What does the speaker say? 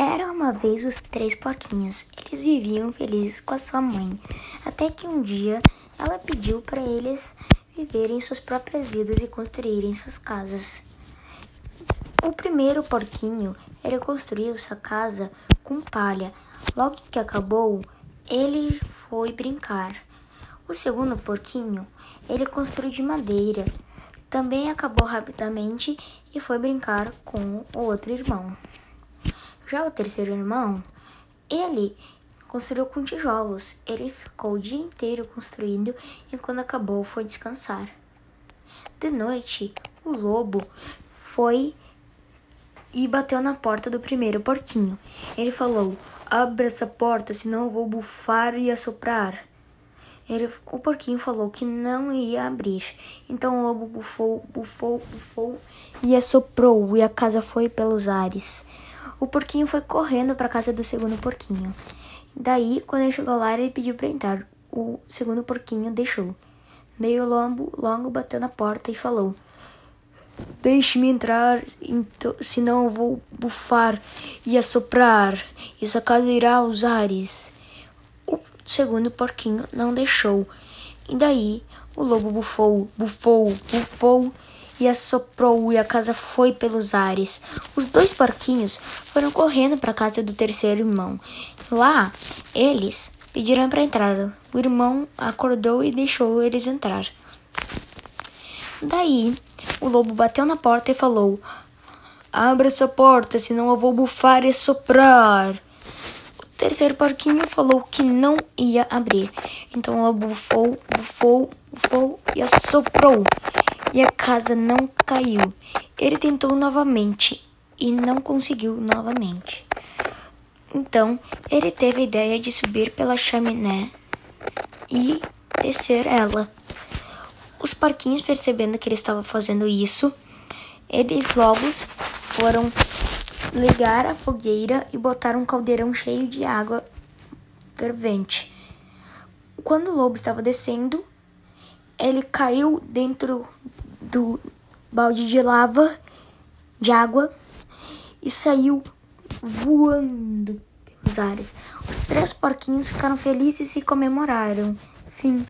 Era uma vez os três porquinhos. Eles viviam felizes com a sua mãe, até que um dia ela pediu para eles viverem suas próprias vidas e construírem suas casas. O primeiro porquinho, ele construiu sua casa com palha. Logo que acabou, ele foi brincar. O segundo porquinho, ele construiu de madeira. Também acabou rapidamente e foi brincar com o outro irmão. Já o terceiro irmão, ele construiu com tijolos. Ele ficou o dia inteiro construindo e quando acabou foi descansar. De noite, o lobo foi e bateu na porta do primeiro porquinho. Ele falou: Abra essa porta, senão eu vou bufar e assoprar. Ele, o porquinho falou que não ia abrir. Então o lobo bufou, bufou, bufou e assoprou, e a casa foi pelos ares. O porquinho foi correndo para casa do segundo porquinho. Daí, quando ele chegou lá, ele pediu para entrar. O segundo porquinho deixou. Daí o lobo logo bateu na porta e falou: Deixe-me entrar, então, senão eu vou bufar e assoprar, e essa casa irá aos ares. O segundo porquinho não deixou. E daí o lobo bufou, bufou, bufou e assoprou e a casa foi pelos ares. Os dois porquinhos foram correndo para a casa do terceiro irmão. Lá, eles pediram para entrar. O irmão acordou e deixou eles entrar. Daí, o lobo bateu na porta e falou: Abra essa porta, senão eu vou bufar e soprar. O terceiro porquinho falou que não ia abrir. Então o lobo bufou, bufou, bufou e assoprou e a casa não caiu. Ele tentou novamente e não conseguiu novamente. Então, ele teve a ideia de subir pela chaminé e descer ela. Os parquinhos, percebendo que ele estava fazendo isso, eles logo foram ligar a fogueira e botar um caldeirão cheio de água fervente. Quando o lobo estava descendo, ele caiu dentro do balde de lava, de água, e saiu voando pelos ares. Os três porquinhos ficaram felizes e comemoraram. Fim.